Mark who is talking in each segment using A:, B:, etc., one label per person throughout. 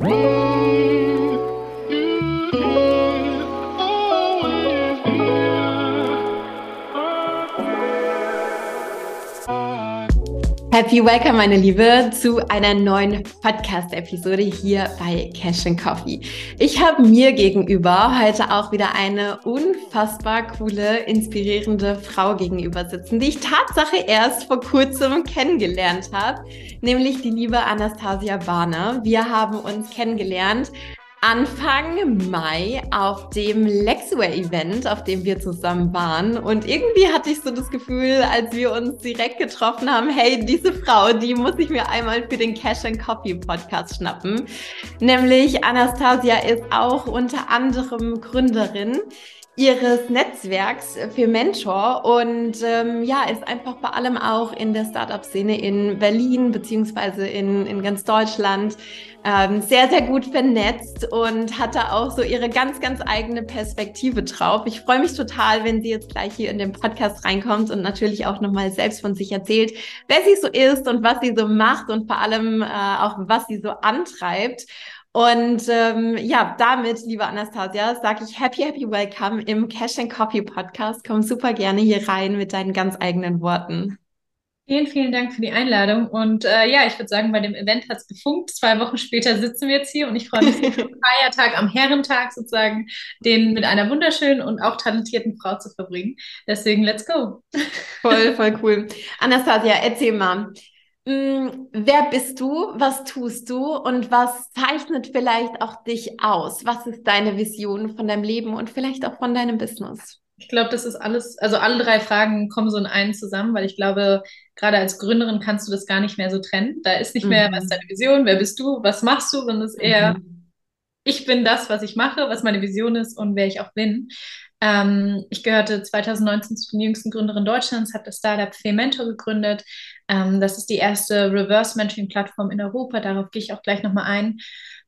A: Whoa! Happy Welcome, meine Liebe, zu einer neuen Podcast-Episode hier bei Cash and Coffee. Ich habe mir gegenüber heute auch wieder eine unfassbar coole, inspirierende Frau gegenüber sitzen, die ich Tatsache erst vor kurzem kennengelernt habe, nämlich die liebe Anastasia Barner. Wir haben uns kennengelernt Anfang Mai auf dem Lexway-Event, auf dem wir zusammen waren. Und irgendwie hatte ich so das Gefühl, als wir uns direkt getroffen haben, hey, diese Frau, die muss ich mir einmal für den Cash and Coffee Podcast schnappen. Nämlich Anastasia ist auch unter anderem Gründerin ihres Netzwerks für Mentor und ähm, ja, ist einfach vor allem auch in der Startup-Szene in Berlin beziehungsweise in, in ganz Deutschland ähm, sehr, sehr gut vernetzt und hat da auch so ihre ganz, ganz eigene Perspektive drauf. Ich freue mich total, wenn sie jetzt gleich hier in den Podcast reinkommt und natürlich auch nochmal selbst von sich erzählt, wer sie so ist und was sie so macht und vor allem äh, auch, was sie so antreibt. Und ähm, ja, damit, liebe Anastasia, sage ich happy, happy welcome im Cash and Copy Podcast. Komm super gerne hier rein mit deinen ganz eigenen Worten.
B: Vielen, vielen Dank für die Einladung. Und äh, ja, ich würde sagen, bei dem Event hat es gefunkt. Zwei Wochen später sitzen wir jetzt hier und ich freue mich am Feiertag, am Herrentag sozusagen, den mit einer wunderschönen und auch talentierten Frau zu verbringen. Deswegen, let's go.
A: Voll, voll cool. Anastasia, erzähl mal, wer bist du? Was tust du? Und was zeichnet vielleicht auch dich aus? Was ist deine Vision von deinem Leben und vielleicht auch von deinem Business?
B: Ich glaube, das ist alles, also alle drei Fragen kommen so in einen zusammen, weil ich glaube, gerade als Gründerin kannst du das gar nicht mehr so trennen. Da ist nicht mehr, mhm. was ist deine Vision, wer bist du, was machst du, sondern es ist eher, mhm. ich bin das, was ich mache, was meine Vision ist und wer ich auch bin. Ähm, ich gehörte 2019 zu den jüngsten Gründerinnen Deutschlands, habe das Startup Fementor gegründet. Ähm, das ist die erste Reverse-Mentoring-Plattform in Europa. Darauf gehe ich auch gleich nochmal ein.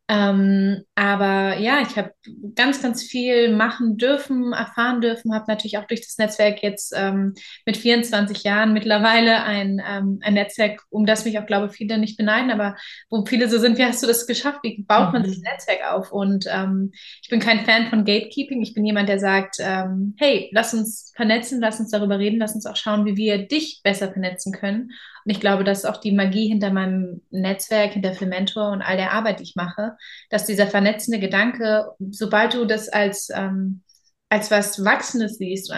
B: Ähm, aber ja, ich habe ganz, ganz viel machen dürfen, erfahren dürfen, habe natürlich auch durch das Netzwerk jetzt ähm, mit 24 Jahren mittlerweile ein, ähm, ein Netzwerk, um das mich auch, glaube ich, viele nicht beneiden, aber wo viele so sind, wie hast du das geschafft? Wie baut man mhm. das Netzwerk auf? Und ähm, ich bin kein Fan von Gatekeeping. Ich bin jemand, der sagt, ähm, hey, lass uns vernetzen, lass uns darüber reden, lass uns auch schauen, wie wir dich besser vernetzen können. Und ich glaube, das ist auch die Magie hinter meinem Netzwerk, hinter Filmentor und all der Arbeit, die ich mache, dass dieser vernetzende Gedanke, sobald du das als, ähm, als was Wachsendes siehst,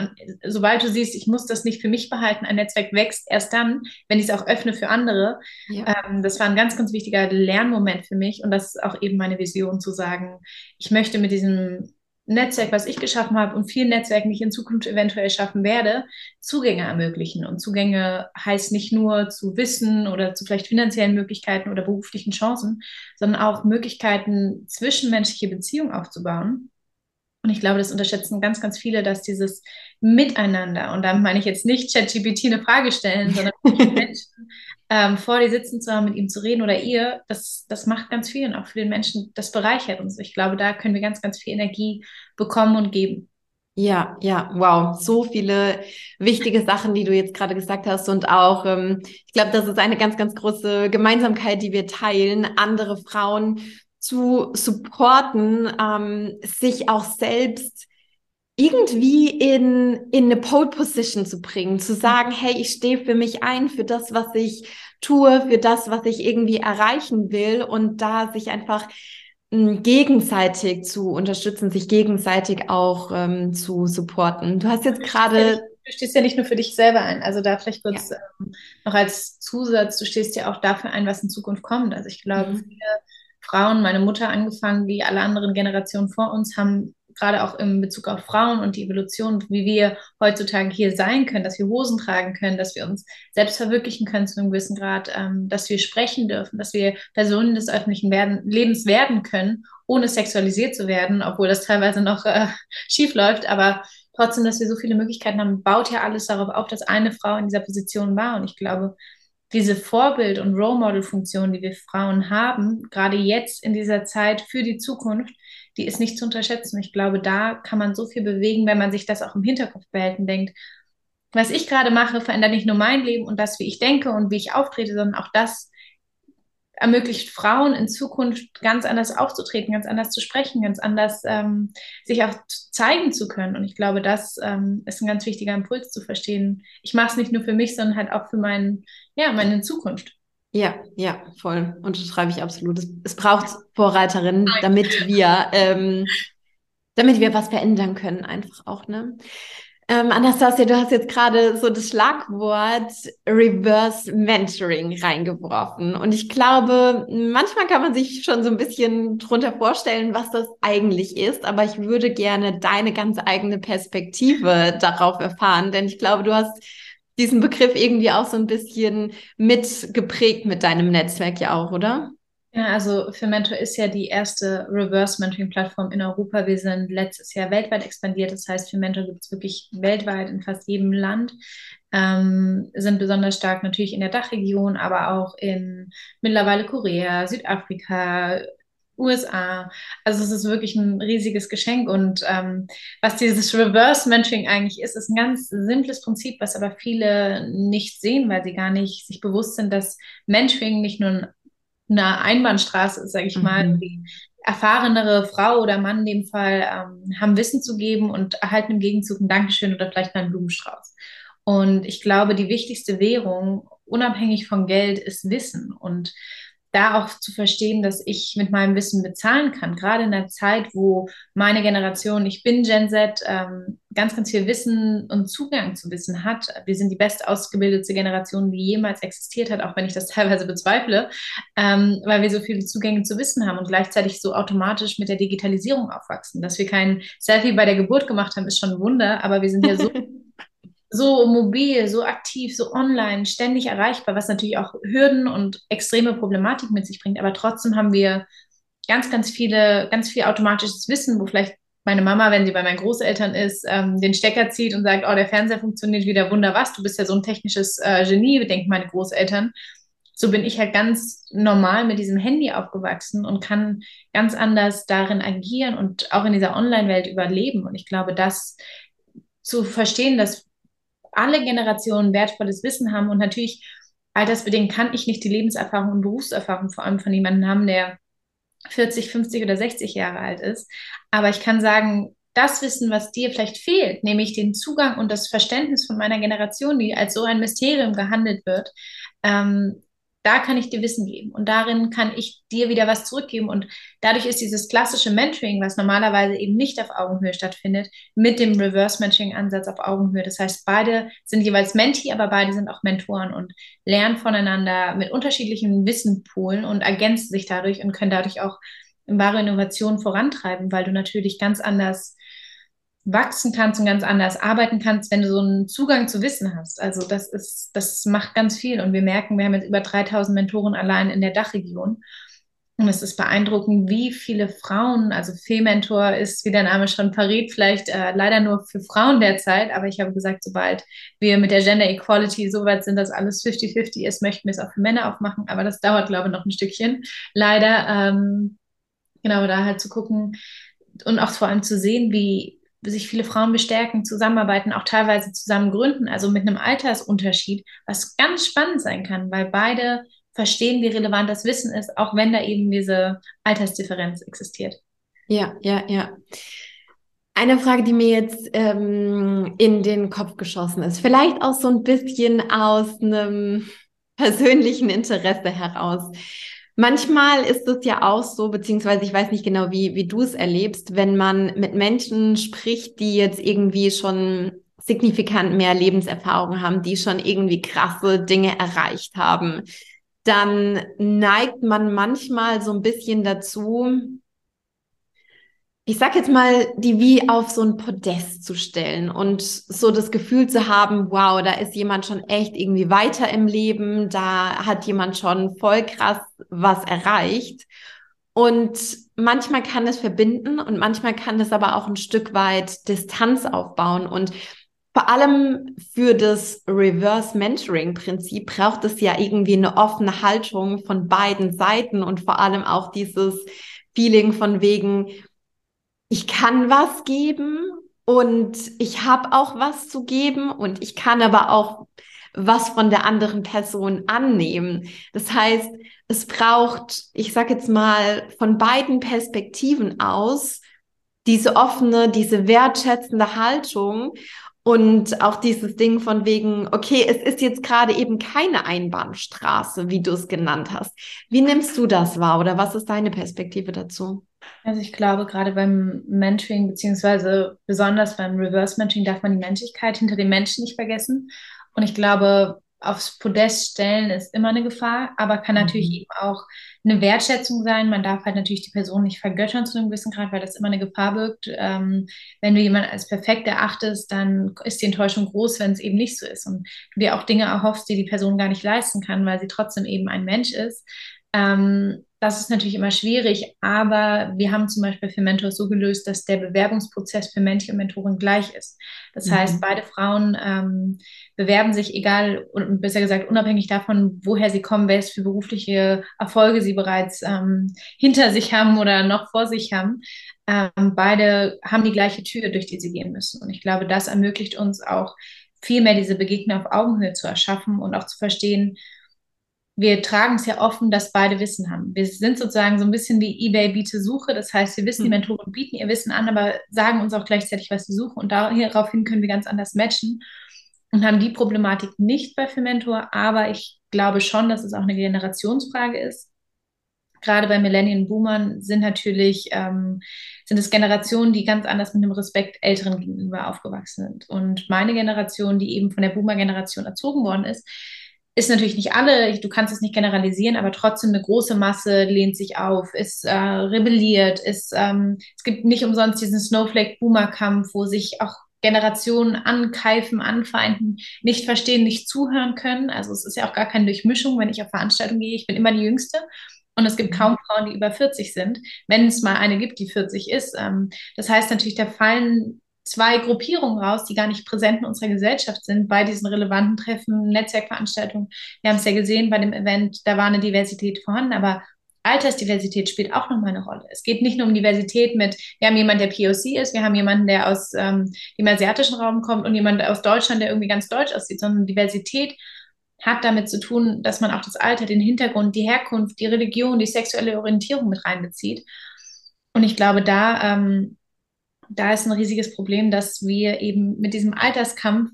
B: sobald du siehst, ich muss das nicht für mich behalten, ein Netzwerk wächst erst dann, wenn ich es auch öffne für andere. Ja. Ähm, das war ein ganz, ganz wichtiger Lernmoment für mich und das ist auch eben meine Vision zu sagen, ich möchte mit diesem Netzwerk, was ich geschaffen habe und vielen Netzwerken, die ich in Zukunft eventuell schaffen werde, Zugänge ermöglichen. Und Zugänge heißt nicht nur zu Wissen oder zu vielleicht finanziellen Möglichkeiten oder beruflichen Chancen, sondern auch Möglichkeiten, zwischenmenschliche Beziehungen aufzubauen. Und ich glaube, das unterschätzen ganz, ganz viele, dass dieses Miteinander, und damit meine ich jetzt nicht ChatGPT eine Frage stellen, sondern Menschen ähm, vor dir sitzen zu haben, mit ihm zu reden oder ihr, das, das macht ganz viel und auch für den Menschen, das bereichert uns. Ich glaube, da können wir ganz, ganz viel Energie bekommen und geben.
A: Ja, ja, wow, so viele wichtige Sachen, die du jetzt gerade gesagt hast und auch, ähm, ich glaube, das ist eine ganz, ganz große Gemeinsamkeit, die wir teilen, andere Frauen zu supporten, ähm, sich auch selbst irgendwie in, in eine Pole Position zu bringen, zu sagen, hey, ich stehe für mich ein, für das, was ich tue, für das, was ich irgendwie erreichen will und da sich einfach hm, gegenseitig zu unterstützen, sich gegenseitig auch ähm, zu supporten. Du hast jetzt gerade
B: du stehst ja nicht nur für dich selber ein. Also da vielleicht kurz ja. ähm, noch als Zusatz, du stehst ja auch dafür ein, was in Zukunft kommt. Also ich glaube, mhm. viele Frauen, meine Mutter angefangen, wie alle anderen Generationen vor uns, haben gerade auch in Bezug auf Frauen und die Evolution, wie wir heutzutage hier sein können, dass wir Hosen tragen können, dass wir uns selbst verwirklichen können zu einem gewissen Grad, ähm, dass wir sprechen dürfen, dass wir Personen des öffentlichen werden, Lebens werden können, ohne sexualisiert zu werden, obwohl das teilweise noch äh, schief läuft, aber trotzdem, dass wir so viele Möglichkeiten haben, baut ja alles darauf auf, dass eine Frau in dieser Position war. Und ich glaube, diese Vorbild- und Role Model-Funktion, die wir Frauen haben, gerade jetzt in dieser Zeit für die Zukunft, die ist nicht zu unterschätzen. Ich glaube, da kann man so viel bewegen, wenn man sich das auch im Hinterkopf behält und denkt, was ich gerade mache, verändert nicht nur mein Leben und das, wie ich denke und wie ich auftrete, sondern auch das ermöglicht Frauen in Zukunft ganz anders aufzutreten, ganz anders zu sprechen, ganz anders ähm, sich auch zeigen zu können. Und ich glaube, das ähm, ist ein ganz wichtiger Impuls zu verstehen. Ich mache es nicht nur für mich, sondern halt auch für mein, ja, meine Zukunft.
A: Ja, ja, voll. Unterschreibe ich absolut. Es, es braucht Vorreiterinnen, damit wir, ähm, damit wir was verändern können, einfach auch, ne? Ähm, Anastasia, du hast jetzt gerade so das Schlagwort Reverse Mentoring reingeworfen. Und ich glaube, manchmal kann man sich schon so ein bisschen drunter vorstellen, was das eigentlich ist. Aber ich würde gerne deine ganz eigene Perspektive darauf erfahren, denn ich glaube, du hast diesen Begriff irgendwie auch so ein bisschen mitgeprägt mit deinem Netzwerk ja auch, oder?
B: Ja, also für Mentor ist ja die erste Reverse-Mentoring-Plattform in Europa. Wir sind letztes Jahr weltweit expandiert. Das heißt, für Mentor gibt es wirklich weltweit in fast jedem Land. Ähm, sind besonders stark natürlich in der Dachregion, aber auch in mittlerweile Korea, Südafrika, USA. Also es ist wirklich ein riesiges Geschenk. Und ähm, was dieses Reverse Mentoring eigentlich ist, ist ein ganz simples Prinzip, was aber viele nicht sehen, weil sie gar nicht sich bewusst sind, dass Mentoring nicht nur ein eine Einbahnstraße ist, sage ich mal. Mhm. Die erfahrenere Frau oder Mann in dem Fall ähm, haben Wissen zu geben und erhalten im Gegenzug ein Dankeschön oder vielleicht mal einen Blumenstrauß. Und ich glaube, die wichtigste Währung, unabhängig von Geld, ist Wissen. Und da auch zu verstehen, dass ich mit meinem Wissen bezahlen kann, gerade in der Zeit, wo meine Generation, ich bin Gen Z, ähm, ganz, ganz viel Wissen und Zugang zu Wissen hat. Wir sind die best ausgebildete Generation, die jemals existiert hat, auch wenn ich das teilweise bezweifle, ähm, weil wir so viele Zugänge zu Wissen haben und gleichzeitig so automatisch mit der Digitalisierung aufwachsen. Dass wir kein Selfie bei der Geburt gemacht haben, ist schon ein Wunder, aber wir sind ja so so mobil, so aktiv, so online, ständig erreichbar, was natürlich auch Hürden und extreme Problematik mit sich bringt. Aber trotzdem haben wir ganz, ganz viele, ganz viel automatisches Wissen, wo vielleicht meine Mama, wenn sie bei meinen Großeltern ist, ähm, den Stecker zieht und sagt, oh, der Fernseher funktioniert wieder wunder was, du bist ja so ein technisches äh, Genie, denken meine Großeltern. So bin ich halt ganz normal mit diesem Handy aufgewachsen und kann ganz anders darin agieren und auch in dieser Online-Welt überleben. Und ich glaube, das zu verstehen, dass alle Generationen wertvolles Wissen haben und natürlich altersbedingt kann ich nicht die Lebenserfahrung und Berufserfahrung vor allem von jemandem haben, der 40, 50 oder 60 Jahre alt ist. Aber ich kann sagen, das Wissen, was dir vielleicht fehlt, nämlich den Zugang und das Verständnis von meiner Generation, die als so ein Mysterium gehandelt wird, ähm, da kann ich dir Wissen geben und darin kann ich dir wieder was zurückgeben. Und dadurch ist dieses klassische Mentoring, was normalerweise eben nicht auf Augenhöhe stattfindet, mit dem Reverse-Mentoring-Ansatz auf Augenhöhe. Das heißt, beide sind jeweils Mentee, aber beide sind auch Mentoren und lernen voneinander mit unterschiedlichen Wissenpoolen und ergänzen sich dadurch und können dadurch auch wahre Innovation vorantreiben, weil du natürlich ganz anders wachsen kannst und ganz anders arbeiten kannst, wenn du so einen Zugang zu Wissen hast. Also das ist, das macht ganz viel. Und wir merken, wir haben jetzt über 3000 Mentoren allein in der Dachregion. Und es ist beeindruckend, wie viele Frauen, also Fee-Mentor ist, wie der Name schon verrät, vielleicht äh, leider nur für Frauen derzeit, aber ich habe gesagt, sobald wir mit der Gender Equality so weit sind, dass alles 50-50 ist, möchten wir es auch für Männer aufmachen, aber das dauert, glaube ich, noch ein Stückchen. Leider, ähm, genau, da halt zu gucken und auch vor allem zu sehen, wie, sich viele Frauen bestärken, zusammenarbeiten, auch teilweise zusammen gründen, also mit einem Altersunterschied, was ganz spannend sein kann, weil beide verstehen, wie relevant das Wissen ist, auch wenn da eben diese Altersdifferenz existiert.
A: Ja, ja, ja. Eine Frage, die mir jetzt ähm, in den Kopf geschossen ist, vielleicht auch so ein bisschen aus einem persönlichen Interesse heraus. Manchmal ist es ja auch so, beziehungsweise ich weiß nicht genau, wie, wie du es erlebst, wenn man mit Menschen spricht, die jetzt irgendwie schon signifikant mehr Lebenserfahrung haben, die schon irgendwie krasse Dinge erreicht haben, dann neigt man manchmal so ein bisschen dazu, ich sag jetzt mal, die wie auf so ein Podest zu stellen und so das Gefühl zu haben, wow, da ist jemand schon echt irgendwie weiter im Leben, da hat jemand schon voll krass was erreicht. Und manchmal kann es verbinden und manchmal kann es aber auch ein Stück weit Distanz aufbauen. Und vor allem für das Reverse Mentoring Prinzip braucht es ja irgendwie eine offene Haltung von beiden Seiten und vor allem auch dieses Feeling von wegen, ich kann was geben und ich habe auch was zu geben und ich kann aber auch was von der anderen Person annehmen. Das heißt, es braucht, ich sage jetzt mal, von beiden Perspektiven aus diese offene, diese wertschätzende Haltung und auch dieses Ding von wegen, okay, es ist jetzt gerade eben keine Einbahnstraße, wie du es genannt hast. Wie nimmst du das wahr oder was ist deine Perspektive dazu?
B: Also ich glaube, gerade beim Mentoring, beziehungsweise besonders beim Reverse Mentoring, darf man die Menschlichkeit hinter dem Menschen nicht vergessen. Und ich glaube, aufs Podest stellen ist immer eine Gefahr, aber kann natürlich mhm. eben auch eine Wertschätzung sein. Man darf halt natürlich die Person nicht vergöttern zu einem gewissen Grad, weil das immer eine Gefahr birgt. Ähm, wenn du jemanden als perfekt erachtest, dann ist die Enttäuschung groß, wenn es eben nicht so ist und du dir auch Dinge erhoffst, die die Person gar nicht leisten kann, weil sie trotzdem eben ein Mensch ist. Ähm, das ist natürlich immer schwierig, aber wir haben zum Beispiel für Mentors so gelöst, dass der Bewerbungsprozess für Mönche und Mentoren gleich ist. Das mhm. heißt, beide Frauen ähm, bewerben sich, egal, besser gesagt, unabhängig davon, woher sie kommen, welche für berufliche Erfolge sie bereits ähm, hinter sich haben oder noch vor sich haben. Ähm, beide haben die gleiche Tür, durch die sie gehen müssen. Und ich glaube, das ermöglicht uns auch viel mehr diese Begegnung auf Augenhöhe zu erschaffen und auch zu verstehen, wir tragen es ja offen, dass beide Wissen haben. Wir sind sozusagen so ein bisschen wie eBay biete Suche. Das heißt, wir wissen, die mhm. Mentoren bieten ihr Wissen an, aber sagen uns auch gleichzeitig, was sie suchen. Und daraufhin können wir ganz anders matchen und haben die Problematik nicht bei Mentor. Aber ich glaube schon, dass es auch eine Generationsfrage ist. Gerade bei Millennial Boomern sind natürlich, ähm, sind es Generationen, die ganz anders mit dem Respekt Älteren gegenüber aufgewachsen sind. Und meine Generation, die eben von der Boomer-Generation erzogen worden ist, ist natürlich nicht alle, du kannst es nicht generalisieren, aber trotzdem eine große Masse lehnt sich auf, ist äh, rebelliert, ist, ähm, es gibt nicht umsonst diesen Snowflake-Boomer-Kampf, wo sich auch Generationen ankeifen, anfeinden, nicht verstehen, nicht zuhören können. Also es ist ja auch gar keine Durchmischung, wenn ich auf Veranstaltungen gehe. Ich bin immer die Jüngste und es gibt mhm. kaum Frauen, die über 40 sind, wenn es mal eine gibt, die 40 ist. Ähm, das heißt natürlich, da fallen zwei Gruppierungen raus, die gar nicht präsent in unserer Gesellschaft sind, bei diesen relevanten Treffen, Netzwerkveranstaltungen. Wir haben es ja gesehen bei dem Event, da war eine Diversität vorhanden, aber Altersdiversität spielt auch nochmal eine Rolle. Es geht nicht nur um Diversität mit, wir haben jemanden, der POC ist, wir haben jemanden, der aus ähm, dem asiatischen Raum kommt und jemand aus Deutschland, der irgendwie ganz deutsch aussieht, sondern Diversität hat damit zu tun, dass man auch das Alter, den Hintergrund, die Herkunft, die Religion, die sexuelle Orientierung mit reinbezieht. Und ich glaube, da ähm, da ist ein riesiges Problem, dass wir eben mit diesem Alterskampf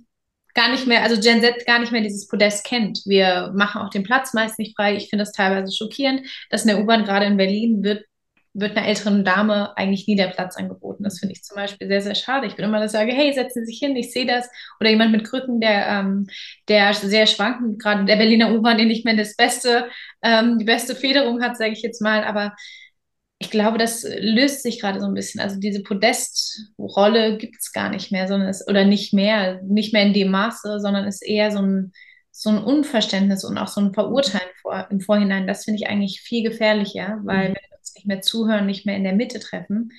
B: gar nicht mehr, also Gen Z gar nicht mehr dieses Podest kennt. Wir machen auch den Platz meist nicht frei. Ich finde das teilweise schockierend, dass in der U-Bahn gerade in Berlin wird wird einer älteren Dame eigentlich nie der Platz angeboten. Das finde ich zum Beispiel sehr, sehr schade. Ich bin immer das sage, hey, setzen Sie sich hin, ich sehe das. Oder jemand mit Krücken, der, ähm, der sehr schwankend, gerade der Berliner U-Bahn, der nicht mehr das beste, ähm, die beste Federung hat, sage ich jetzt mal. Aber ich glaube, das löst sich gerade so ein bisschen. Also diese Podestrolle gibt es gar nicht mehr, sondern es, oder nicht mehr, nicht mehr in dem Maße, sondern ist eher so ein, so ein Unverständnis und auch so ein Verurteilen vor, im Vorhinein. Das finde ich eigentlich viel gefährlicher, weil mhm. wenn wir uns nicht mehr zuhören, nicht mehr in der Mitte treffen,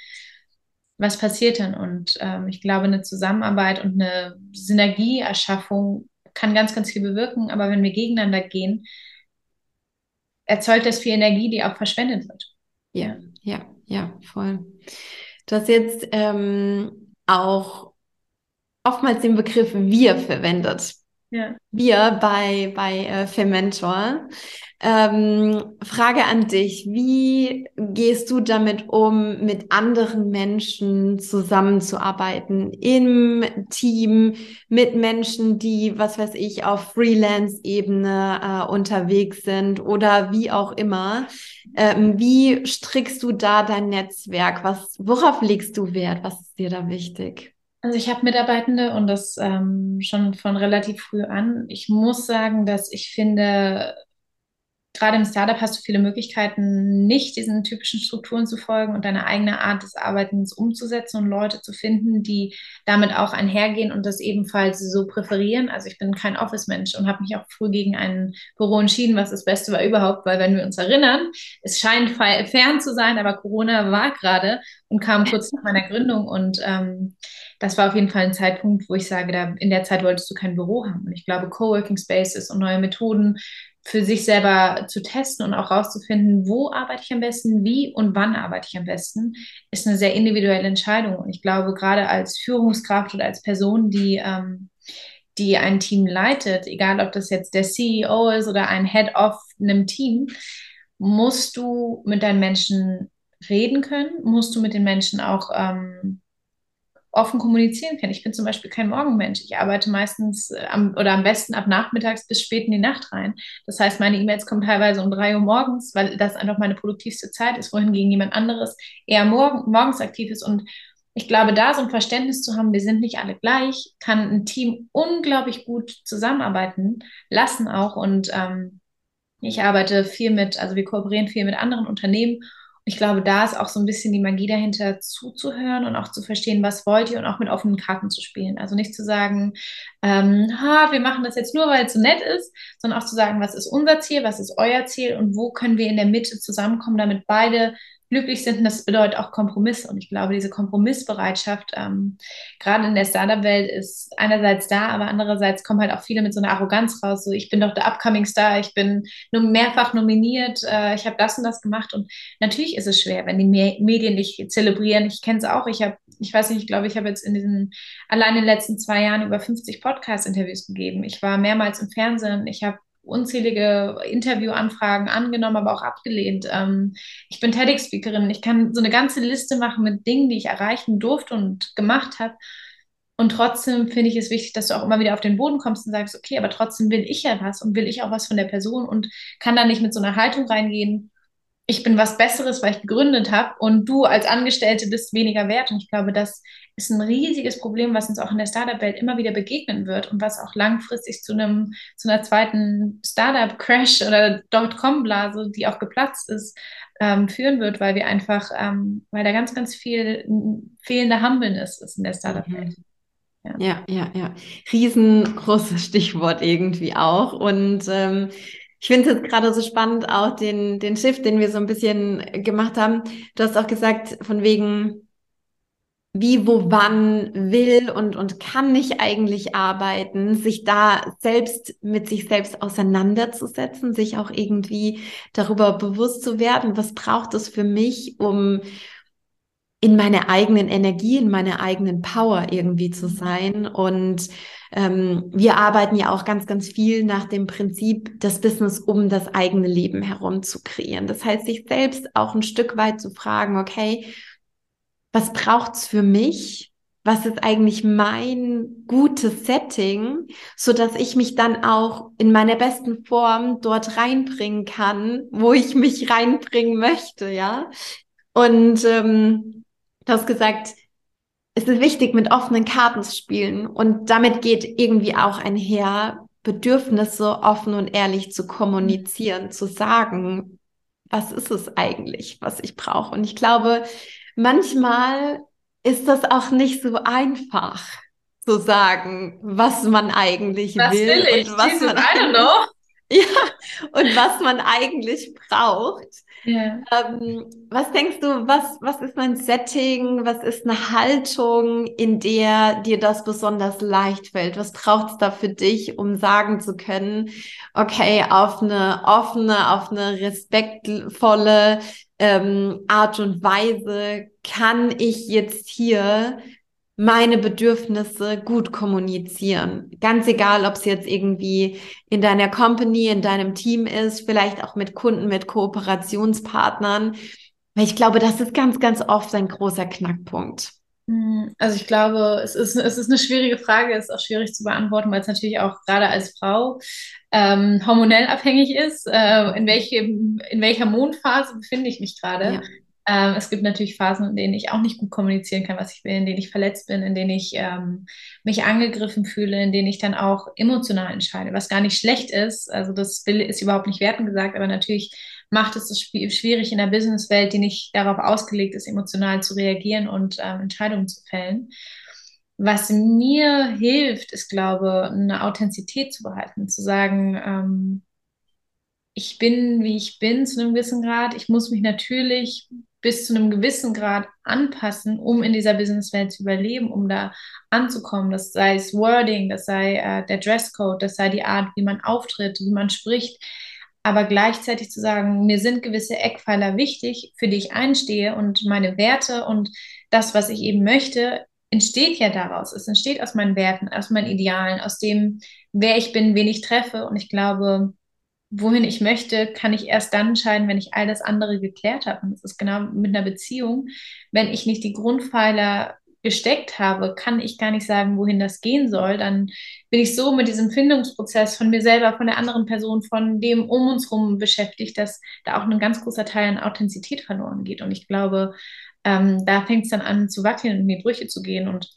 B: was passiert dann? Und ähm, ich glaube, eine Zusammenarbeit und eine Synergieerschaffung kann ganz, ganz viel bewirken. Aber wenn wir gegeneinander gehen, erzeugt das viel Energie, die auch verschwendet wird.
A: Ja, ja, ja, voll. Du hast jetzt ähm, auch oftmals den Begriff wir verwendet. Ja. Wir bei, bei äh, Fermentor. Ähm, Frage an dich. Wie gehst du damit um, mit anderen Menschen zusammenzuarbeiten im Team, mit Menschen, die, was weiß ich, auf Freelance-Ebene äh, unterwegs sind oder wie auch immer? Ähm, wie strickst du da dein Netzwerk? Was, worauf legst du Wert? Was ist dir da wichtig?
B: Also ich habe Mitarbeitende und das ähm, schon von relativ früh an. Ich muss sagen, dass ich finde, gerade im Startup hast du viele Möglichkeiten, nicht diesen typischen Strukturen zu folgen und deine eigene Art des Arbeitens umzusetzen und Leute zu finden, die damit auch einhergehen und das ebenfalls so präferieren. Also ich bin kein Office-Mensch und habe mich auch früh gegen ein Büro entschieden, was das Beste war überhaupt, weil wenn wir uns erinnern, es scheint fern zu sein, aber Corona war gerade und kam kurz nach meiner Gründung und ähm, das war auf jeden Fall ein Zeitpunkt, wo ich sage, da in der Zeit wolltest du kein Büro haben. Und ich glaube, Coworking Spaces und neue Methoden für sich selber zu testen und auch rauszufinden, wo arbeite ich am besten, wie und wann arbeite ich am besten, ist eine sehr individuelle Entscheidung. Und ich glaube, gerade als Führungskraft oder als Person, die, ähm, die ein Team leitet, egal ob das jetzt der CEO ist oder ein Head of einem Team, musst du mit deinen Menschen reden können, musst du mit den Menschen auch ähm, offen kommunizieren können. Ich bin zum Beispiel kein Morgenmensch. Ich arbeite meistens äh, am, oder am besten ab nachmittags bis spät in die Nacht rein. Das heißt, meine E-Mails kommen teilweise um drei Uhr morgens, weil das einfach meine produktivste Zeit ist, wohingegen jemand anderes eher morgen, morgens aktiv ist. Und ich glaube, da so ein Verständnis zu haben, wir sind nicht alle gleich, kann ein Team unglaublich gut zusammenarbeiten lassen auch. Und ähm, ich arbeite viel mit, also wir kooperieren viel mit anderen Unternehmen ich glaube, da ist auch so ein bisschen die Magie dahinter, zuzuhören und auch zu verstehen, was wollt ihr und auch mit offenen Karten zu spielen. Also nicht zu sagen, ähm, ha, wir machen das jetzt nur, weil es so nett ist, sondern auch zu sagen, was ist unser Ziel, was ist euer Ziel und wo können wir in der Mitte zusammenkommen, damit beide glücklich sind. Und das bedeutet auch Kompromiss. Und ich glaube, diese Kompromissbereitschaft, ähm, gerade in der Startup-Welt, ist einerseits da, aber andererseits kommen halt auch viele mit so einer Arroganz raus. So, ich bin doch der Upcoming Star, ich bin nur mehrfach nominiert, äh, ich habe das und das gemacht. Und natürlich ist es schwer, wenn die Me Medien dich zelebrieren. Ich kenne es auch. Ich habe, ich weiß nicht, ich glaube, ich habe jetzt in diesen, allein in den letzten zwei Jahren über 50 Podcast-Interviews gegeben. Ich war mehrmals im Fernsehen. Ich habe unzählige Interviewanfragen angenommen, aber auch abgelehnt. Ähm, ich bin TEDx-Speakerin. Ich kann so eine ganze Liste machen mit Dingen, die ich erreichen durfte und gemacht habe. Und trotzdem finde ich es wichtig, dass du auch immer wieder auf den Boden kommst und sagst, okay, aber trotzdem will ich ja was und will ich auch was von der Person und kann da nicht mit so einer Haltung reingehen, ich bin was Besseres, weil ich gegründet habe und du als Angestellte bist weniger wert. Und ich glaube, das ist ein riesiges Problem, was uns auch in der Startup-Welt immer wieder begegnen wird und was auch langfristig zu einem zu einer zweiten Startup-Crash oder Dotcom-Blase, die auch geplatzt ist, ähm, führen wird, weil wir einfach, ähm, weil da ganz, ganz viel fehlende Humbleness ist in der Startup-Welt.
A: Mhm. Ja. ja, ja, ja. Riesengroßes Stichwort irgendwie auch. Und ähm, ich finde es gerade so spannend, auch den, den Shift, den wir so ein bisschen gemacht haben. Du hast auch gesagt, von wegen, wie, wo, wann will und, und kann ich eigentlich arbeiten, sich da selbst mit sich selbst auseinanderzusetzen, sich auch irgendwie darüber bewusst zu werden, was braucht es für mich, um in meiner eigenen Energie, in meiner eigenen Power irgendwie zu mhm. sein und ähm, wir arbeiten ja auch ganz, ganz viel nach dem Prinzip, das Business um das eigene Leben herum zu kreieren. Das heißt, sich selbst auch ein Stück weit zu fragen, okay, was braucht's für mich? Was ist eigentlich mein gutes Setting, so dass ich mich dann auch in meiner besten Form dort reinbringen kann, wo ich mich reinbringen möchte, ja? Und ähm, du hast gesagt, es ist wichtig, mit offenen Karten zu spielen. Und damit geht irgendwie auch einher, Bedürfnisse offen und ehrlich zu kommunizieren, zu sagen, was ist es eigentlich, was ich brauche. Und ich glaube, manchmal ist das auch nicht so einfach zu sagen, was man eigentlich
B: was
A: will,
B: will
A: und was
B: Jesus,
A: man ja, und was man eigentlich braucht.
B: Yeah.
A: Ähm, was denkst du, was, was ist ein Setting, was ist eine Haltung, in der dir das besonders leicht fällt? Was braucht es da für dich, um sagen zu können, okay, auf eine offene, auf eine respektvolle ähm, Art und Weise kann ich jetzt hier meine Bedürfnisse gut kommunizieren. Ganz egal, ob es jetzt irgendwie in deiner Company, in deinem Team ist, vielleicht auch mit Kunden, mit Kooperationspartnern. Weil ich glaube, das ist ganz, ganz oft ein großer Knackpunkt.
B: Hm, also ich glaube, es ist, es ist eine schwierige Frage, es ist auch schwierig zu beantworten, weil es natürlich auch gerade als Frau ähm, hormonell abhängig ist. Äh, in, welchem, in welcher Mondphase befinde ich mich gerade? Ja. Ähm, es gibt natürlich Phasen, in denen ich auch nicht gut kommunizieren kann, was ich will, in denen ich verletzt bin, in denen ich ähm, mich angegriffen fühle, in denen ich dann auch emotional entscheide, was gar nicht schlecht ist. Also das ist überhaupt nicht werten gesagt, aber natürlich macht es es schwierig in der Businesswelt, die nicht darauf ausgelegt ist, emotional zu reagieren und ähm, Entscheidungen zu fällen. Was mir hilft, ist, glaube ich, eine Authentizität zu behalten, zu sagen, ähm, ich bin, wie ich bin, zu einem gewissen Grad. Ich muss mich natürlich bis zu einem gewissen Grad anpassen, um in dieser Businesswelt zu überleben, um da anzukommen. Das sei das Wording, das sei äh, der Dresscode, das sei die Art, wie man auftritt, wie man spricht. Aber gleichzeitig zu sagen, mir sind gewisse Eckpfeiler wichtig, für die ich einstehe und meine Werte und das, was ich eben möchte, entsteht ja daraus. Es entsteht aus meinen Werten, aus meinen Idealen, aus dem, wer ich bin, wen ich treffe. Und ich glaube, wohin ich möchte, kann ich erst dann entscheiden, wenn ich all das andere geklärt habe. Und das ist genau mit einer Beziehung. Wenn ich nicht die Grundpfeiler gesteckt habe, kann ich gar nicht sagen, wohin das gehen soll. Dann bin ich so mit diesem Findungsprozess von mir selber, von der anderen Person, von dem um uns herum beschäftigt, dass da auch ein ganz großer Teil an Authentizität verloren geht. Und ich glaube, ähm, da fängt es dann an zu wackeln und in die Brüche zu gehen. Und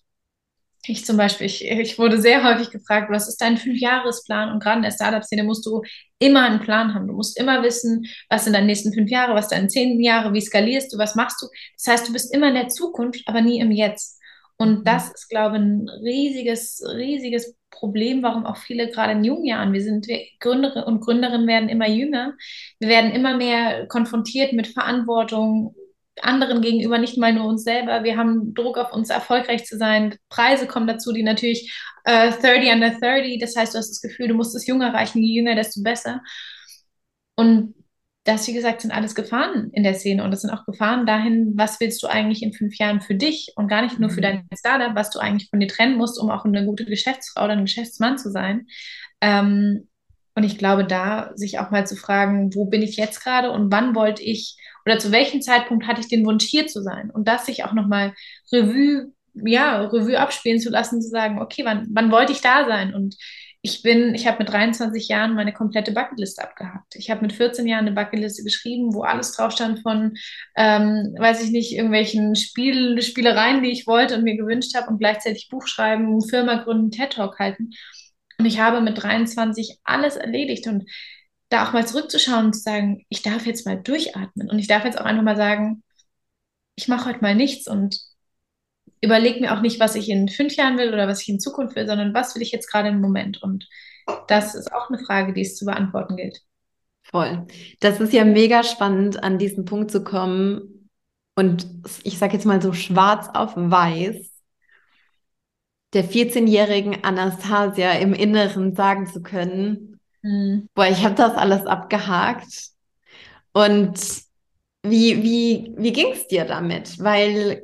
B: ich zum Beispiel, ich, ich wurde sehr häufig gefragt, was ist dein Fünfjahresplan? Und gerade in der Startup-Szene musst du immer einen Plan haben. Du musst immer wissen, was sind deine nächsten fünf Jahre, was deine zehn Jahre, wie skalierst du, was machst du. Das heißt, du bist immer in der Zukunft, aber nie im Jetzt. Und mhm. das ist, glaube ich, ein riesiges, riesiges Problem, warum auch viele gerade in jungen Jahren, wir sind wir Gründer und Gründerinnen werden immer jünger, wir werden immer mehr konfrontiert mit Verantwortung, anderen gegenüber, nicht mal nur uns selber. Wir haben Druck auf uns, erfolgreich zu sein. Preise kommen dazu, die natürlich äh, 30 under 30, das heißt, du hast das Gefühl, du musst es jung erreichen, je jünger, desto besser. Und das, wie gesagt, sind alles Gefahren in der Szene und das sind auch Gefahren dahin, was willst du eigentlich in fünf Jahren für dich und gar nicht nur für mhm. dein Startup, was du eigentlich von dir trennen musst, um auch eine gute Geschäftsfrau oder ein Geschäftsmann zu sein. Ähm, und ich glaube, da sich auch mal zu fragen, wo bin ich jetzt gerade und wann wollte ich oder zu welchem Zeitpunkt hatte ich den Wunsch, hier zu sein? Und das sich auch nochmal Revue, ja, Revue abspielen zu lassen, zu sagen, okay, wann, wann wollte ich da sein? Und ich bin, ich habe mit 23 Jahren meine komplette Bucketliste abgehakt. Ich habe mit 14 Jahren eine Bucketliste geschrieben, wo alles drauf stand von, ähm, weiß ich nicht, irgendwelchen Spiel, Spielereien, die ich wollte und mir gewünscht habe und gleichzeitig Buch schreiben, Firma gründen, TED Talk halten. Und ich habe mit 23 alles erledigt und da auch mal zurückzuschauen und zu sagen, ich darf jetzt mal durchatmen und ich darf jetzt auch einfach mal sagen, ich mache heute mal nichts und überlege mir auch nicht, was ich in fünf Jahren will oder was ich in Zukunft will, sondern was will ich jetzt gerade im Moment. Und das ist auch eine Frage, die es zu beantworten gilt.
A: Voll. Das ist ja mega spannend, an diesen Punkt zu kommen und ich sage jetzt mal so schwarz auf weiß der 14-jährigen Anastasia im Inneren sagen zu können, Mhm. Boah, ich habe das alles abgehakt. Und wie, wie, wie ging es dir damit? Weil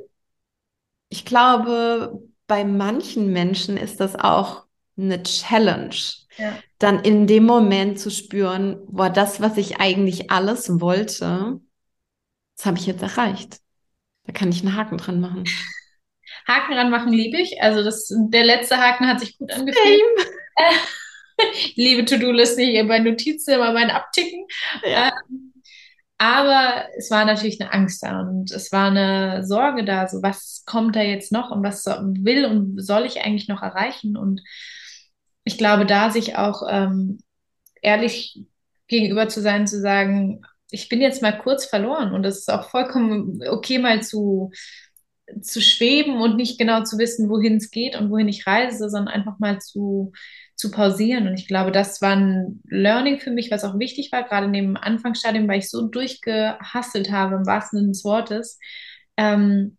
A: ich glaube, bei manchen Menschen ist das auch eine Challenge, ja. dann in dem Moment zu spüren, boah, das, was ich eigentlich alles wollte, das habe ich jetzt erreicht. Da kann ich einen Haken dran machen.
B: Haken dran machen liebe ich. Also das, der letzte Haken hat sich gut angefühlt. Liebe To-Do-Liste hier bei Notizen, immer mein Abticken. Ja. Ähm, aber es war natürlich eine Angst da und es war eine Sorge da, so was kommt da jetzt noch und was will und soll ich eigentlich noch erreichen? Und ich glaube, da sich auch ähm, ehrlich gegenüber zu sein, zu sagen, ich bin jetzt mal kurz verloren und es ist auch vollkommen okay, mal zu, zu schweben und nicht genau zu wissen, wohin es geht und wohin ich reise, sondern einfach mal zu zu pausieren. Und ich glaube, das war ein Learning für mich, was auch wichtig war, gerade in dem Anfangsstadium, weil ich so durchgehasselt habe, im wahrsten Sinne des Wortes, ähm,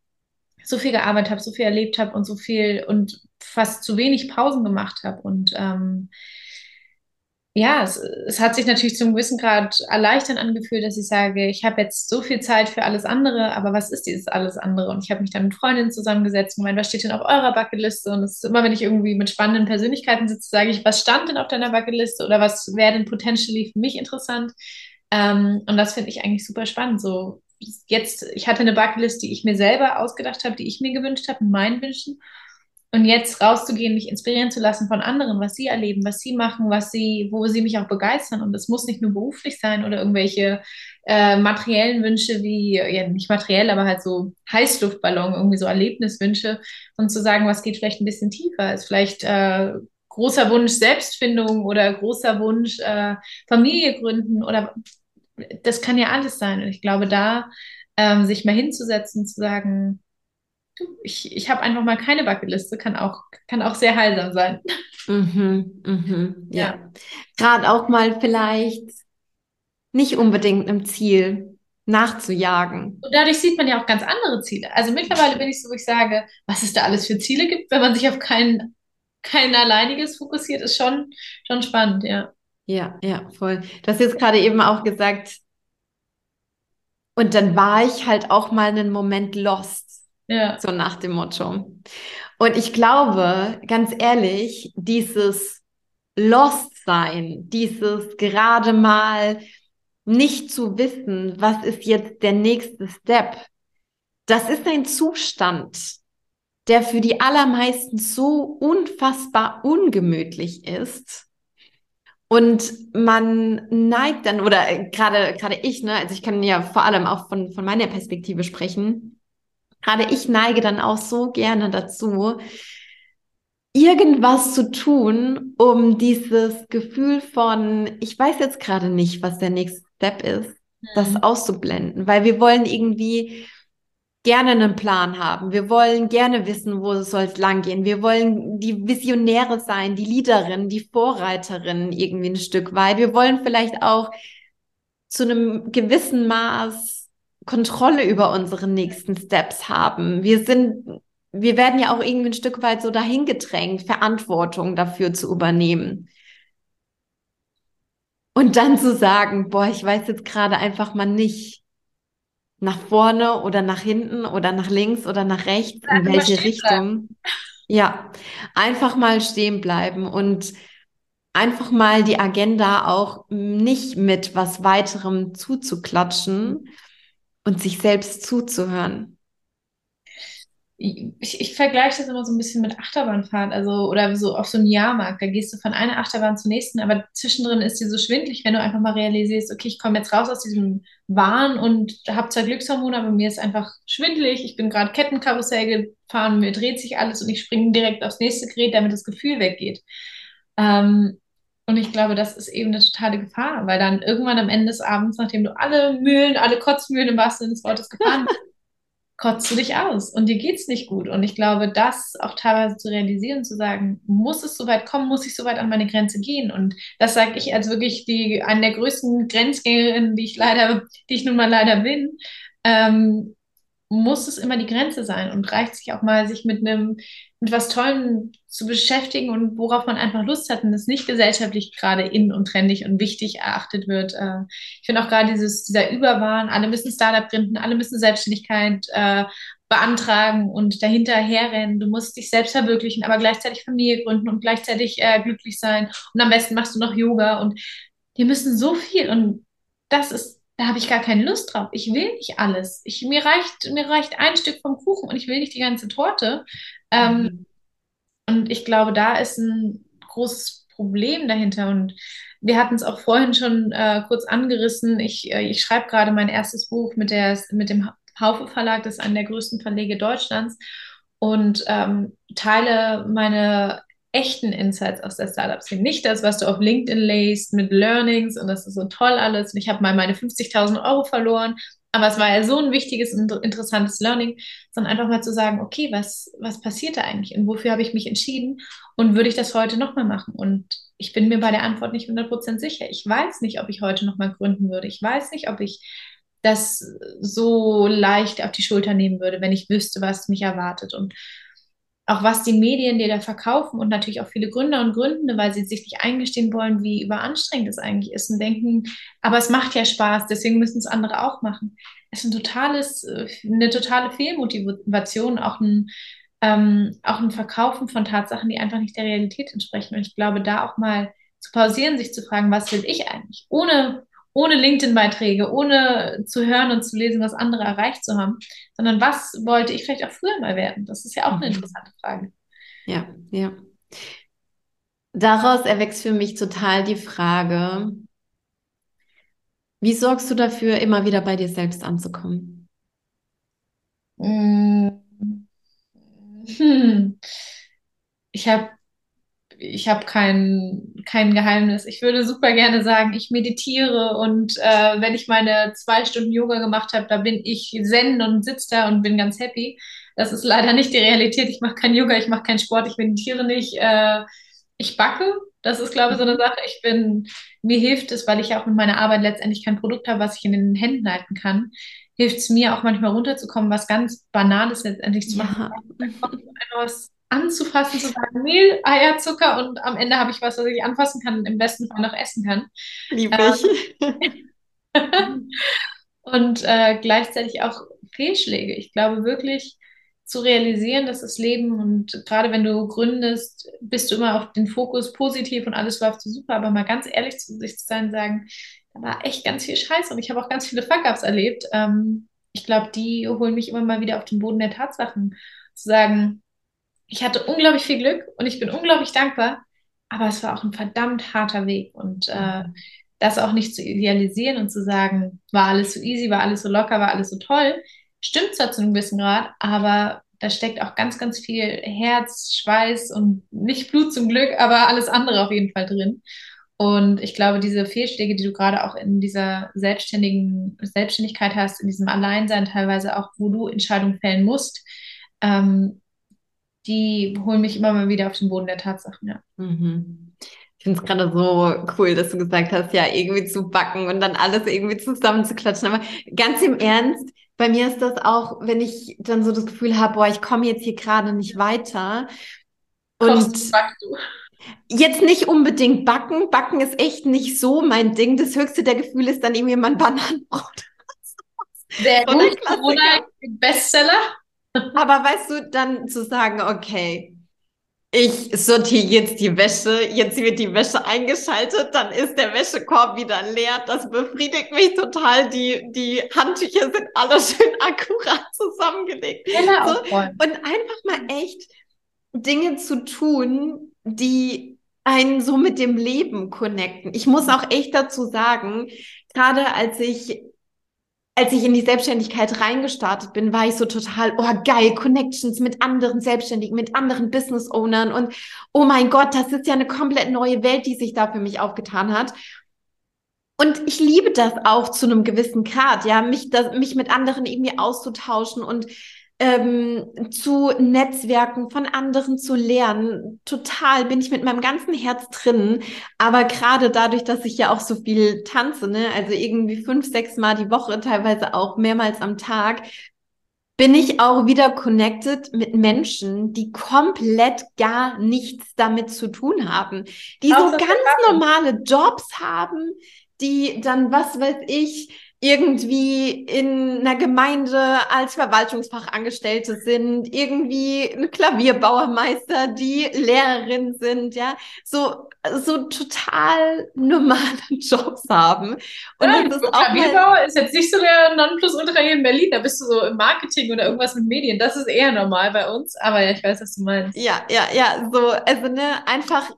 B: so viel gearbeitet habe, so viel erlebt habe und so viel und fast zu wenig Pausen gemacht habe. Und ähm, ja, es, es, hat sich natürlich zum gewissen Grad erleichternd angefühlt, dass ich sage, ich habe jetzt so viel Zeit für alles andere, aber was ist dieses alles andere? Und ich habe mich dann mit Freundinnen zusammengesetzt und gemeint, was steht denn auf eurer Bucketliste? Und es ist immer, wenn ich irgendwie mit spannenden Persönlichkeiten sitze, sage ich, was stand denn auf deiner Bucketliste oder was wäre denn potentially für mich interessant? Ähm, und das finde ich eigentlich super spannend. So jetzt, ich hatte eine Bucketlist, die ich mir selber ausgedacht habe, die ich mir gewünscht habe, mit meinen Wünschen. Und jetzt rauszugehen, mich inspirieren zu lassen von anderen, was sie erleben, was sie machen, was sie, wo sie mich auch begeistern. Und es muss nicht nur beruflich sein oder irgendwelche äh, materiellen Wünsche wie, ja, nicht materiell, aber halt so Heißluftballon, irgendwie so Erlebniswünsche. Und zu sagen, was geht vielleicht ein bisschen tiefer, ist vielleicht äh, großer Wunsch Selbstfindung oder großer Wunsch äh, Familie gründen oder das kann ja alles sein. Und ich glaube, da ähm, sich mal hinzusetzen, zu sagen, ich, ich habe einfach mal keine Bucketliste, kann auch, kann auch sehr heilsam sein.
A: Mhm, mhm, ja. ja. Gerade auch mal vielleicht nicht unbedingt einem Ziel nachzujagen.
B: Und dadurch sieht man ja auch ganz andere Ziele. Also mittlerweile bin ich so, wo ich sage, was es da alles für Ziele gibt, wenn man sich auf kein, kein alleiniges fokussiert, ist schon, schon spannend, ja.
A: Ja, ja, voll. Du hast jetzt gerade eben auch gesagt, und dann war ich halt auch mal einen Moment lost. Ja. So nach dem Motto. Und ich glaube, ganz ehrlich, dieses Lost-Sein, dieses gerade mal nicht zu wissen, was ist jetzt der nächste Step, das ist ein Zustand, der für die allermeisten so unfassbar ungemütlich ist. Und man neigt dann, oder gerade, gerade ich, ne, also ich kann ja vor allem auch von, von meiner Perspektive sprechen, gerade ich neige dann auch so gerne dazu, irgendwas zu tun, um dieses Gefühl von, ich weiß jetzt gerade nicht, was der nächste Step ist, mhm. das auszublenden, weil wir wollen irgendwie gerne einen Plan haben. Wir wollen gerne wissen, wo es soll langgehen. Wir wollen die Visionäre sein, die Leaderin, die Vorreiterin irgendwie ein Stück weit. Wir wollen vielleicht auch zu einem gewissen Maß Kontrolle über unsere nächsten Steps haben. Wir sind, wir werden ja auch irgendwie ein Stück weit so dahin gedrängt, Verantwortung dafür zu übernehmen. Und dann zu sagen, boah, ich weiß jetzt gerade einfach mal nicht nach vorne oder nach hinten oder nach links oder nach rechts, in welche Richtung. Ja, einfach mal stehen bleiben und einfach mal die Agenda auch nicht mit was weiterem zuzuklatschen, und sich selbst zuzuhören.
B: Ich, ich vergleiche das immer so ein bisschen mit Achterbahnfahrt, also oder so auf so einem Jahrmarkt. Da gehst du von einer Achterbahn zur nächsten, aber zwischendrin ist dir so schwindlig, wenn du einfach mal realisierst, okay, ich komme jetzt raus aus diesem Wahn und habe zwar Glückshormone, aber mir ist einfach schwindlig. Ich bin gerade Kettenkarussell gefahren, mir dreht sich alles und ich springe direkt aufs nächste Gerät, damit das Gefühl weggeht. Ähm, und ich glaube, das ist eben eine totale Gefahr, weil dann irgendwann am Ende des Abends, nachdem du alle Mühlen, alle Kotzmühlen im wahrsten Sinne des Wortes gefahren hast, kotzt du dich aus und dir geht's nicht gut. Und ich glaube, das auch teilweise zu realisieren, zu sagen, muss es so weit kommen, muss ich so weit an meine Grenze gehen? Und das sage ich als wirklich die, eine der größten Grenzgängerinnen, die ich leider, die ich nun mal leider bin. Ähm, muss es immer die Grenze sein und reicht sich auch mal, sich mit einem, mit was Tollem zu beschäftigen und worauf man einfach Lust hat und das nicht gesellschaftlich gerade in und trendig und wichtig erachtet wird. Äh, ich finde auch gerade dieses, dieser Überwahn, alle müssen Startup gründen, alle müssen Selbstständigkeit äh, beantragen und dahinter herrennen. Du musst dich selbst verwirklichen, aber gleichzeitig Familie gründen und gleichzeitig äh, glücklich sein. Und am besten machst du noch Yoga und die müssen so viel und das ist da habe ich gar keine Lust drauf. Ich will nicht alles. Ich, mir, reicht, mir reicht ein Stück vom Kuchen und ich will nicht die ganze Torte. Ähm, mhm. Und ich glaube, da ist ein großes Problem dahinter. Und wir hatten es auch vorhin schon äh, kurz angerissen. Ich, äh, ich schreibe gerade mein erstes Buch mit, der, mit dem Haufe Verlag, das ist einer der größten Verlege Deutschlands. Und ähm, teile meine echten Insights aus der Startup-Szene. Nicht das, was du auf LinkedIn lässt mit Learnings und das ist so toll alles. Und ich habe mal meine 50.000 Euro verloren. Aber es war ja so ein wichtiges und interessantes Learning, sondern einfach mal zu sagen, okay, was, was passiert da eigentlich und wofür habe ich mich entschieden und würde ich das heute nochmal machen? Und ich bin mir bei der Antwort nicht 100% sicher. Ich weiß nicht, ob ich heute nochmal gründen würde. Ich weiß nicht, ob ich das so leicht auf die Schulter nehmen würde, wenn ich wüsste, was mich erwartet. Und auch was die Medien dir da verkaufen und natürlich auch viele Gründer und Gründende, weil sie sich nicht eingestehen wollen, wie überanstrengend es eigentlich ist und denken, aber es macht ja Spaß, deswegen müssen es andere auch machen. Es ist ein totales, äh, eine totale Fehlmotivation, auch ein, ähm, auch ein Verkaufen von Tatsachen, die einfach nicht der Realität entsprechen. Und ich glaube, da auch mal zu pausieren, sich zu fragen, was will ich eigentlich? Ohne ohne LinkedIn-Beiträge, ohne zu hören und zu lesen, was andere erreicht zu haben, sondern was wollte ich vielleicht auch früher mal werden? Das ist ja auch eine mhm. interessante Frage.
A: Ja, ja. Daraus erwächst für mich total die Frage, wie sorgst du dafür, immer wieder bei dir selbst anzukommen?
B: Hm. Hm. Ich habe ich habe kein, kein Geheimnis. Ich würde super gerne sagen, ich meditiere und äh, wenn ich meine zwei Stunden Yoga gemacht habe, da bin ich zen und sitze da und bin ganz happy. Das ist leider nicht die Realität. Ich mache kein Yoga, ich mache keinen Sport, ich meditiere nicht. Äh, ich backe. Das ist, glaube ich, so eine Sache. Ich bin, mir hilft es, weil ich auch mit meiner Arbeit letztendlich kein Produkt habe, was ich in den Händen halten kann, hilft es mir auch manchmal runterzukommen, was ganz Banales letztendlich zu machen. Ja. was anzufassen, zu sagen, Mehl, Eier, Zucker und am Ende habe ich was, was ich anfassen kann und im besten Fall noch essen kann.
A: Liebe ich.
B: Ähm, und äh, gleichzeitig auch Fehlschläge. Ich glaube wirklich, zu realisieren, dass das Leben und gerade wenn du gründest, bist du immer auf den Fokus positiv und alles läuft so super, aber mal ganz ehrlich zu sich zu sein, sagen, da war echt ganz viel Scheiß und ich habe auch ganz viele Fuck-Ups erlebt. Ähm, ich glaube, die holen mich immer mal wieder auf den Boden der Tatsachen. Zu sagen, ich hatte unglaublich viel Glück und ich bin unglaublich dankbar, aber es war auch ein verdammt harter Weg und äh, das auch nicht zu idealisieren und zu sagen, war alles so easy, war alles so locker, war alles so toll, stimmt zwar zu einem gewissen Grad, aber da steckt auch ganz, ganz viel Herz, Schweiß und nicht Blut zum Glück, aber alles andere auf jeden Fall drin. Und ich glaube, diese Fehlschläge, die du gerade auch in dieser selbstständigen Selbstständigkeit hast, in diesem Alleinsein teilweise auch, wo du Entscheidungen fällen musst, ähm, die holen mich immer mal wieder auf den Boden der Tatsachen. Ja.
A: Mhm. Ich finde es gerade so cool, dass du gesagt hast, ja, irgendwie zu backen und dann alles irgendwie zusammenzuklatschen. Aber ganz im Ernst, bei mir ist das auch, wenn ich dann so das Gefühl habe, boah, ich komme jetzt hier gerade nicht weiter. Und jetzt nicht unbedingt backen. Backen ist echt nicht so mein Ding. Das höchste der Gefühle ist dann irgendwie mein Bananenbrot.
B: So gut, Corona Bestseller.
A: Aber weißt du, dann zu sagen, okay, ich sortiere jetzt die Wäsche, jetzt wird die Wäsche eingeschaltet, dann ist der Wäschekorb wieder leer. Das befriedigt mich total. Die, die Handtücher sind alle schön akkurat zusammengelegt.
B: Genau. So,
A: und einfach mal echt Dinge zu tun, die einen so mit dem Leben connecten. Ich muss auch echt dazu sagen, gerade als ich als ich in die Selbstständigkeit reingestartet bin, war ich so total, oh geil, Connections mit anderen Selbstständigen, mit anderen Business Ownern und oh mein Gott, das ist ja eine komplett neue Welt, die sich da für mich aufgetan hat. Und ich liebe das auch zu einem gewissen Grad, ja, mich, das, mich mit anderen irgendwie auszutauschen und ähm, zu Netzwerken, von anderen zu lernen. Total bin ich mit meinem ganzen Herz drin. Aber gerade dadurch, dass ich ja auch so viel tanze, ne, also irgendwie fünf, sechs Mal die Woche, teilweise auch mehrmals am Tag, bin ich auch wieder connected mit Menschen, die komplett gar nichts damit zu tun haben, die auch so ganz normale Jobs haben, die dann, was weiß ich, irgendwie in einer Gemeinde als Verwaltungsfachangestellte sind, irgendwie ein Klavierbauermeister, die Lehrerin sind, ja, so so total normale Jobs haben.
B: Und ja, das ist auch Klavierbauer ist jetzt nicht so der Nonplusultra hier in Berlin, da bist du so im Marketing oder irgendwas mit Medien, das ist eher normal bei uns, aber ja, ich weiß, was du meinst.
A: Ja, ja, ja, so, also ne, einfach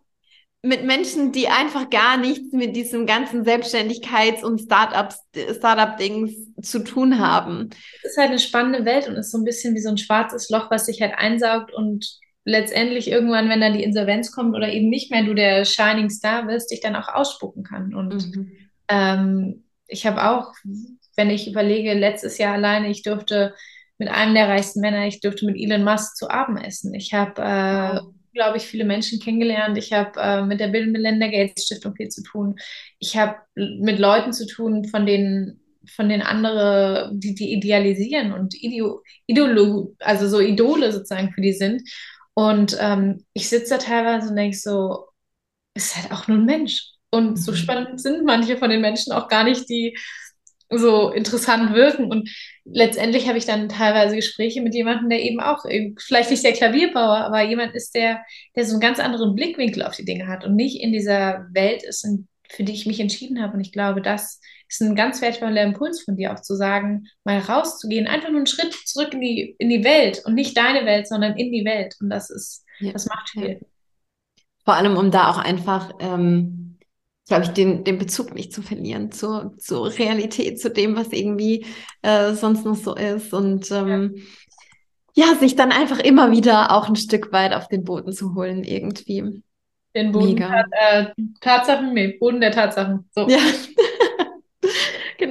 A: mit Menschen, die einfach gar nichts mit diesem ganzen Selbstständigkeits- und Startup-Dings zu tun haben.
B: Es ist halt eine spannende Welt und ist so ein bisschen wie so ein schwarzes Loch, was sich halt einsaugt und letztendlich irgendwann, wenn dann die Insolvenz kommt oder eben nicht mehr du der Shining Star wirst, dich dann auch ausspucken kann. Und mhm. ähm, ich habe auch, wenn ich überlege, letztes Jahr alleine, ich durfte mit einem der reichsten Männer, ich durfte mit Elon Musk zu Abend essen. Ich habe äh, wow glaube ich, viele Menschen kennengelernt. Ich habe äh, mit der Bill Melinda Gates Stiftung viel zu tun. Ich habe mit Leuten zu tun, von denen von den andere, die die idealisieren und Ideo, Idolo, also so Idole sozusagen für die sind. Und ähm, ich sitze da teilweise und denke so, ist halt auch nur ein Mensch. Und so mhm. spannend sind manche von den Menschen auch gar nicht, die so interessant wirken. Und letztendlich habe ich dann teilweise Gespräche mit jemandem, der eben auch, vielleicht nicht der Klavierbauer, aber jemand ist, der, der so einen ganz anderen Blickwinkel auf die Dinge hat und nicht in dieser Welt ist, für die ich mich entschieden habe. Und ich glaube, das ist ein ganz wertvoller Impuls von dir, auch zu sagen, mal rauszugehen, einfach nur einen Schritt zurück in die, in die Welt und nicht deine Welt, sondern in die Welt. Und das ist, ja. das macht viel.
A: Vor allem, um da auch einfach ähm glaube ich, den, den Bezug nicht zu verlieren zur, zur Realität, zu dem, was irgendwie äh, sonst noch so ist. Und ähm, ja. ja. sich dann einfach immer wieder auch ein Stück weit auf den Boden zu holen, irgendwie.
B: Den Boden Mega. äh, Tatsachen, nee, Boden der Tatsachen. So.
A: Ja.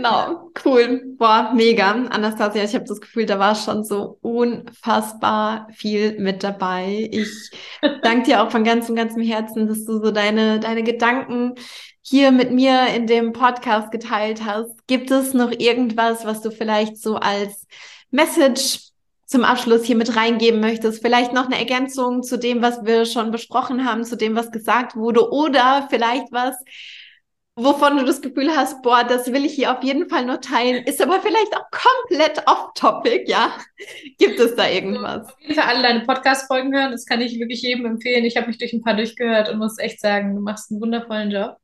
A: genau, cool. Boah, mega. Anastasia, ich habe das Gefühl, da war schon so unfassbar viel mit dabei. Ich danke dir auch von ganzem, ganzem Herzen, dass du so deine, deine Gedanken hier mit mir in dem Podcast geteilt hast. Gibt es noch irgendwas, was du vielleicht so als Message zum Abschluss hier mit reingeben möchtest? Vielleicht noch eine Ergänzung zu dem, was wir schon besprochen haben, zu dem, was gesagt wurde oder vielleicht was, wovon du das Gefühl hast, boah, das will ich hier auf jeden Fall nur teilen, ist aber vielleicht auch komplett off-topic, ja? Gibt es da irgendwas?
B: Auf jeden Fall alle deine Podcast-Folgen hören, das kann ich wirklich jedem empfehlen. Ich habe mich durch ein paar durchgehört und muss echt sagen, du machst einen wundervollen Job.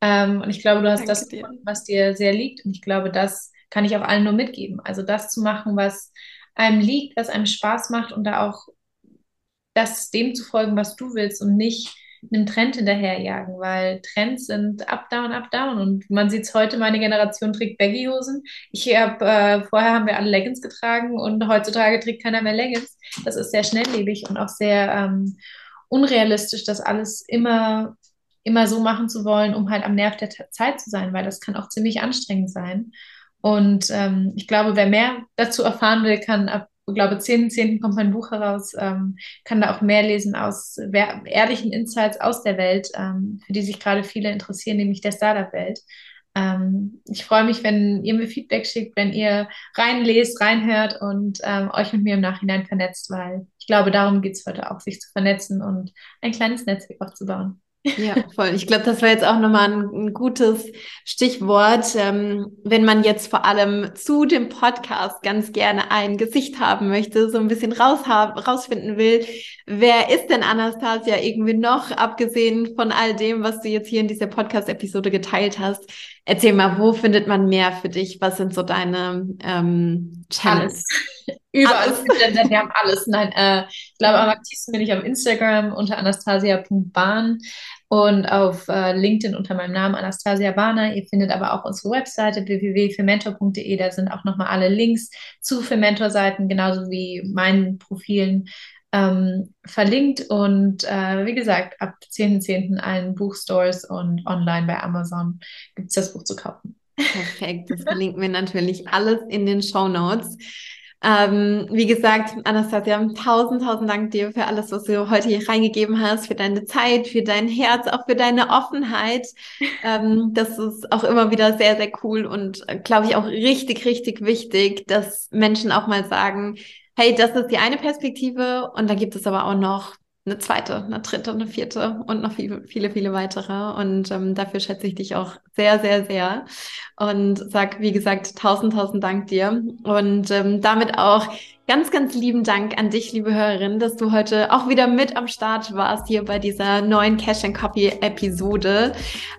B: Ähm, und ich glaube, du hast Danke das gefunden, was dir sehr liegt. Und ich glaube, das kann ich auch allen nur mitgeben. Also das zu machen, was einem liegt, was einem Spaß macht und da auch das dem zu folgen, was du willst und nicht einem Trend hinterherjagen, weil Trends sind up, down, up, down. Und man sieht es heute, meine Generation trägt Baggy-Hosen. Ich habe, äh, vorher haben wir alle Leggings getragen und heutzutage trägt keiner mehr Leggings. Das ist sehr schnelllebig und auch sehr ähm, unrealistisch, das alles immer, immer so machen zu wollen, um halt am Nerv der Zeit zu sein, weil das kann auch ziemlich anstrengend sein. Und ähm, ich glaube, wer mehr dazu erfahren will, kann ab ich glaube, 10.10. kommt mein Buch heraus, ähm, kann da auch mehr lesen aus ehrlichen Insights aus der Welt, ähm, für die sich gerade viele interessieren, nämlich der Startup-Welt. Ähm, ich freue mich, wenn ihr mir Feedback schickt, wenn ihr reinlest, reinhört und ähm, euch mit mir im Nachhinein vernetzt, weil ich glaube, darum geht es heute auch, sich zu vernetzen und ein kleines Netzwerk aufzubauen.
A: Ja, voll. Ich glaube, das war jetzt auch nochmal ein, ein gutes Stichwort. Ähm, wenn man jetzt vor allem zu dem Podcast ganz gerne ein Gesicht haben möchte, so ein bisschen rausfinden will, wer ist denn Anastasia irgendwie noch, abgesehen von all dem, was du jetzt hier in dieser Podcast-Episode geteilt hast? Erzähl mal, wo findet man mehr für dich? Was sind so deine ähm, Channels?
B: Überall. Alles. Wir haben alles. Nein, äh, ich glaube, am aktivsten bin ich auf Instagram unter anastasia.bahn und auf äh, LinkedIn unter meinem Namen Anastasia Bahner. Ihr findet aber auch unsere Webseite www.fermentor.de. Da sind auch nochmal alle Links zu Fermentor-Seiten, genauso wie meinen Profilen ähm, verlinkt. Und äh, wie gesagt, ab 10.10. .10. allen Buchstores und online bei Amazon gibt es das Buch zu kaufen.
A: Perfekt, das verlinken wir natürlich alles in den Show Notes. Ähm, wie gesagt, Anastasia, tausend, tausend Dank dir für alles, was du heute hier reingegeben hast, für deine Zeit, für dein Herz, auch für deine Offenheit. Ähm, das ist auch immer wieder sehr, sehr cool und äh, glaube ich auch richtig, richtig wichtig, dass Menschen auch mal sagen, hey, das ist die eine Perspektive und da gibt es aber auch noch eine zweite, eine dritte, eine vierte und noch viele, viele, viele weitere. Und ähm, dafür schätze ich dich auch sehr, sehr, sehr. Und sag, wie gesagt, tausend, tausend Dank dir. Und ähm, damit auch Ganz, ganz lieben Dank an dich, liebe Hörerin, dass du heute auch wieder mit am Start warst hier bei dieser neuen Cash and Copy Episode.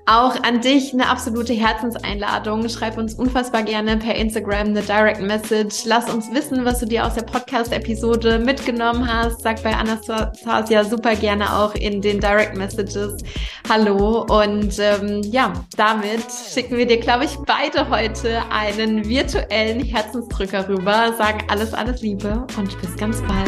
A: Auch an dich eine absolute Herzenseinladung. Schreib uns unfassbar gerne per Instagram eine Direct Message. Lass uns wissen, was du dir aus der Podcast-Episode mitgenommen hast. Sag bei Anastasia super gerne auch in den Direct Messages Hallo. Und ähm, ja, damit schicken wir dir, glaube ich, beide heute einen virtuellen Herzensdrücker rüber. Sagen alles, alles Liebe. Liebe und bis ganz bald.